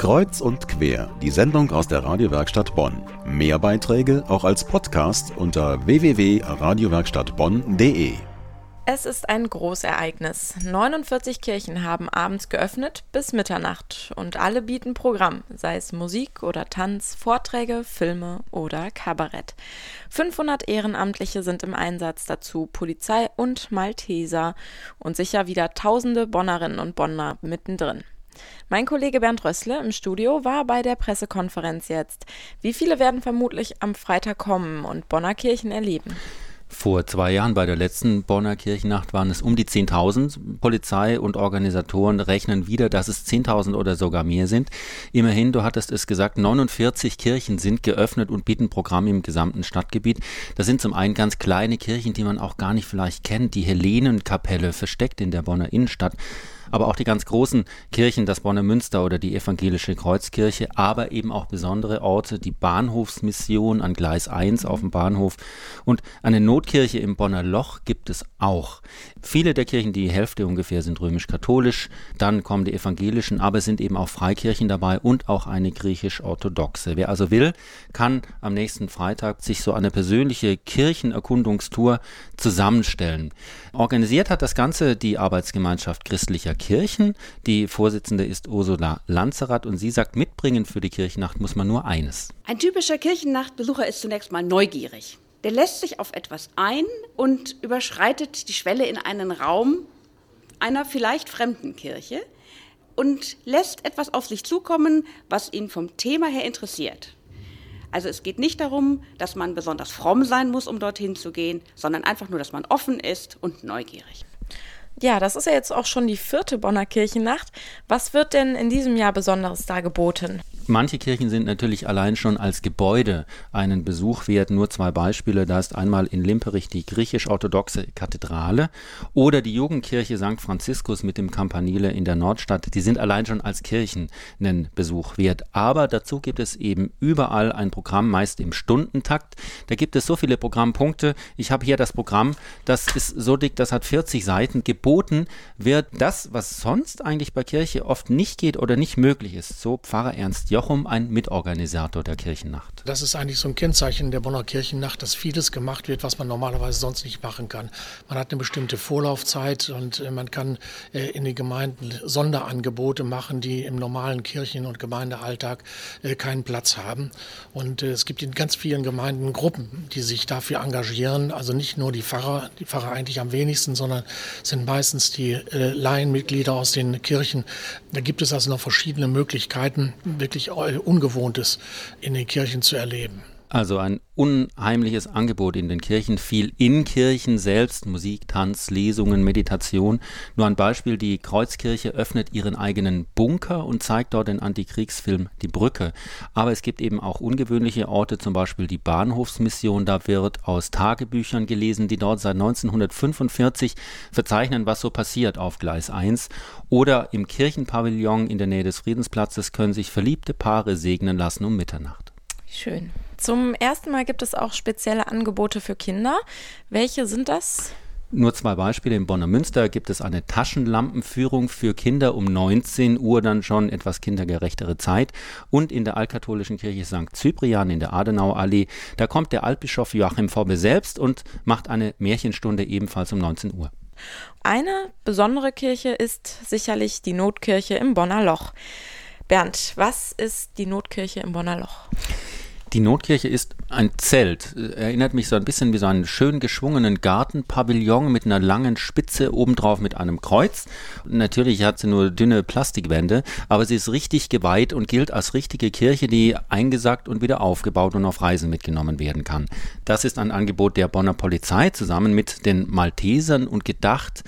Kreuz und quer, die Sendung aus der Radiowerkstatt Bonn. Mehr Beiträge auch als Podcast unter www.radiowerkstattbonn.de. Es ist ein Großereignis. 49 Kirchen haben abends geöffnet bis Mitternacht und alle bieten Programm, sei es Musik oder Tanz, Vorträge, Filme oder Kabarett. 500 Ehrenamtliche sind im Einsatz, dazu Polizei und Malteser und sicher wieder tausende Bonnerinnen und Bonner mittendrin. Mein Kollege Bernd Rössle im Studio war bei der Pressekonferenz jetzt. Wie viele werden vermutlich am Freitag kommen und Bonner Kirchen erleben? Vor zwei Jahren bei der letzten Bonner Kirchennacht waren es um die 10.000. Polizei und Organisatoren rechnen wieder, dass es 10.000 oder sogar mehr sind. Immerhin, du hattest es gesagt, 49 Kirchen sind geöffnet und bieten Programm im gesamten Stadtgebiet. Das sind zum einen ganz kleine Kirchen, die man auch gar nicht vielleicht kennt. Die Helenenkapelle versteckt in der Bonner Innenstadt aber auch die ganz großen Kirchen, das Bonner Münster oder die evangelische Kreuzkirche, aber eben auch besondere Orte, die Bahnhofsmission an Gleis 1 auf dem Bahnhof und eine Notkirche im Bonner Loch gibt es auch. Viele der Kirchen, die Hälfte ungefähr, sind römisch-katholisch, dann kommen die evangelischen, aber es sind eben auch Freikirchen dabei und auch eine griechisch-orthodoxe. Wer also will, kann am nächsten Freitag sich so eine persönliche Kirchenerkundungstour zusammenstellen. Organisiert hat das Ganze die Arbeitsgemeinschaft christlicher Kirchen. Die Vorsitzende ist Ursula Lanzerath und sie sagt, mitbringen für die Kirchennacht muss man nur eines. Ein typischer Kirchennachtbesucher ist zunächst mal neugierig. Der lässt sich auf etwas ein und überschreitet die Schwelle in einen Raum einer vielleicht fremden Kirche und lässt etwas auf sich zukommen, was ihn vom Thema her interessiert. Also es geht nicht darum, dass man besonders fromm sein muss, um dorthin zu gehen, sondern einfach nur, dass man offen ist und neugierig. Ja, das ist ja jetzt auch schon die vierte Bonner Kirchennacht. Was wird denn in diesem Jahr Besonderes da geboten? Manche Kirchen sind natürlich allein schon als Gebäude einen Besuch wert. Nur zwei Beispiele. Da ist einmal in Limperich die griechisch-orthodoxe Kathedrale oder die Jugendkirche St. Franziskus mit dem Campanile in der Nordstadt. Die sind allein schon als Kirchen einen Besuch wert. Aber dazu gibt es eben überall ein Programm, meist im Stundentakt. Da gibt es so viele Programmpunkte. Ich habe hier das Programm, das ist so dick, das hat 40 Seiten. Geboten wird das, was sonst eigentlich bei Kirche oft nicht geht oder nicht möglich ist. So Pfarrer Ernst Joch Jochum ein Mitorganisator der Kirchennacht. Das ist eigentlich so ein Kennzeichen der Bonner Kirchennacht, dass vieles gemacht wird, was man normalerweise sonst nicht machen kann. Man hat eine bestimmte Vorlaufzeit und äh, man kann äh, in den Gemeinden Sonderangebote machen, die im normalen Kirchen- und Gemeindealltag äh, keinen Platz haben. Und es gibt in ganz vielen Gemeinden Gruppen, die sich dafür engagieren. Also nicht nur die Pfarrer, die Pfarrer eigentlich am wenigsten, sondern sind meistens die Laienmitglieder aus den Kirchen. Da gibt es also noch verschiedene Möglichkeiten, wirklich Ungewohntes in den Kirchen zu erleben. Also ein unheimliches Angebot in den Kirchen, viel in Kirchen selbst, Musik, Tanz, Lesungen, Meditation. Nur ein Beispiel, die Kreuzkirche öffnet ihren eigenen Bunker und zeigt dort den Antikriegsfilm Die Brücke. Aber es gibt eben auch ungewöhnliche Orte, zum Beispiel die Bahnhofsmission, da wird aus Tagebüchern gelesen, die dort seit 1945 verzeichnen, was so passiert auf Gleis 1. Oder im Kirchenpavillon in der Nähe des Friedensplatzes können sich verliebte Paare segnen lassen um Mitternacht. Schön. Zum ersten Mal gibt es auch spezielle Angebote für Kinder. Welche sind das? Nur zwei Beispiele. In Bonner Münster gibt es eine Taschenlampenführung für Kinder um 19 Uhr dann schon etwas kindergerechtere Zeit. Und in der altkatholischen Kirche St. Cyprian in der Adenauallee, da kommt der Altbischof Joachim Vorbe selbst und macht eine Märchenstunde ebenfalls um 19 Uhr. Eine besondere Kirche ist sicherlich die Notkirche im Bonner Loch. Bernd, was ist die Notkirche im Bonner Loch? Die Notkirche ist ein Zelt. Erinnert mich so ein bisschen wie so einen schön geschwungenen Gartenpavillon mit einer langen Spitze obendrauf mit einem Kreuz. Natürlich hat sie nur dünne Plastikwände, aber sie ist richtig geweiht und gilt als richtige Kirche, die eingesackt und wieder aufgebaut und auf Reisen mitgenommen werden kann. Das ist ein Angebot der Bonner Polizei zusammen mit den Maltesern und gedacht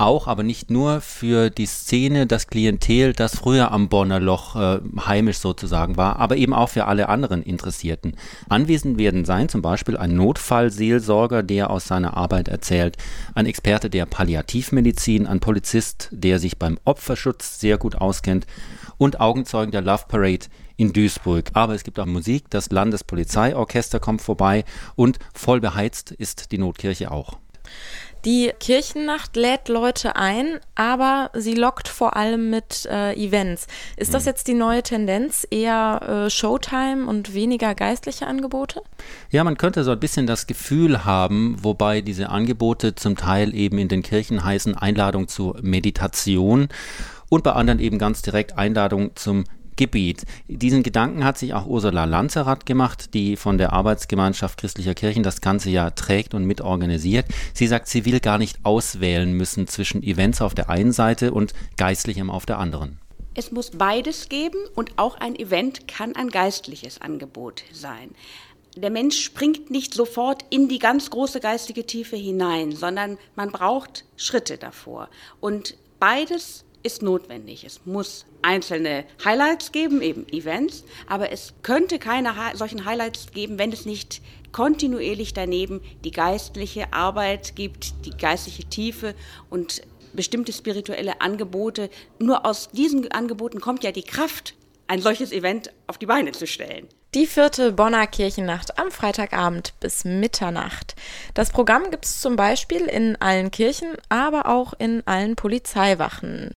auch, aber nicht nur für die Szene, das Klientel, das früher am Bonner Loch äh, heimisch sozusagen war, aber eben auch für alle anderen Interessierten. Anwesend werden sein zum Beispiel ein Notfallseelsorger, der aus seiner Arbeit erzählt, ein Experte der Palliativmedizin, ein Polizist, der sich beim Opferschutz sehr gut auskennt und Augenzeugen der Love Parade in Duisburg. Aber es gibt auch Musik, das Landespolizeiorchester kommt vorbei und voll beheizt ist die Notkirche auch. Die Kirchennacht lädt Leute ein, aber sie lockt vor allem mit äh, Events. Ist das mhm. jetzt die neue Tendenz, eher äh, Showtime und weniger geistliche Angebote? Ja, man könnte so ein bisschen das Gefühl haben, wobei diese Angebote zum Teil eben in den Kirchen heißen Einladung zur Meditation und bei anderen eben ganz direkt Einladung zum Gebiet. Diesen Gedanken hat sich auch Ursula Lanzerath gemacht, die von der Arbeitsgemeinschaft christlicher Kirchen das ganze Jahr trägt und mitorganisiert. Sie sagt, sie will gar nicht auswählen müssen zwischen Events auf der einen Seite und Geistlichem auf der anderen. Es muss beides geben und auch ein Event kann ein geistliches Angebot sein. Der Mensch springt nicht sofort in die ganz große geistige Tiefe hinein, sondern man braucht Schritte davor. Und beides ist notwendig. Es muss einzelne Highlights geben, eben Events, aber es könnte keine solchen Highlights geben, wenn es nicht kontinuierlich daneben die geistliche Arbeit gibt, die geistliche Tiefe und bestimmte spirituelle Angebote. Nur aus diesen Angeboten kommt ja die Kraft, ein solches Event auf die Beine zu stellen. Die vierte Bonner Kirchennacht am Freitagabend bis Mitternacht. Das Programm gibt es zum Beispiel in allen Kirchen, aber auch in allen Polizeiwachen.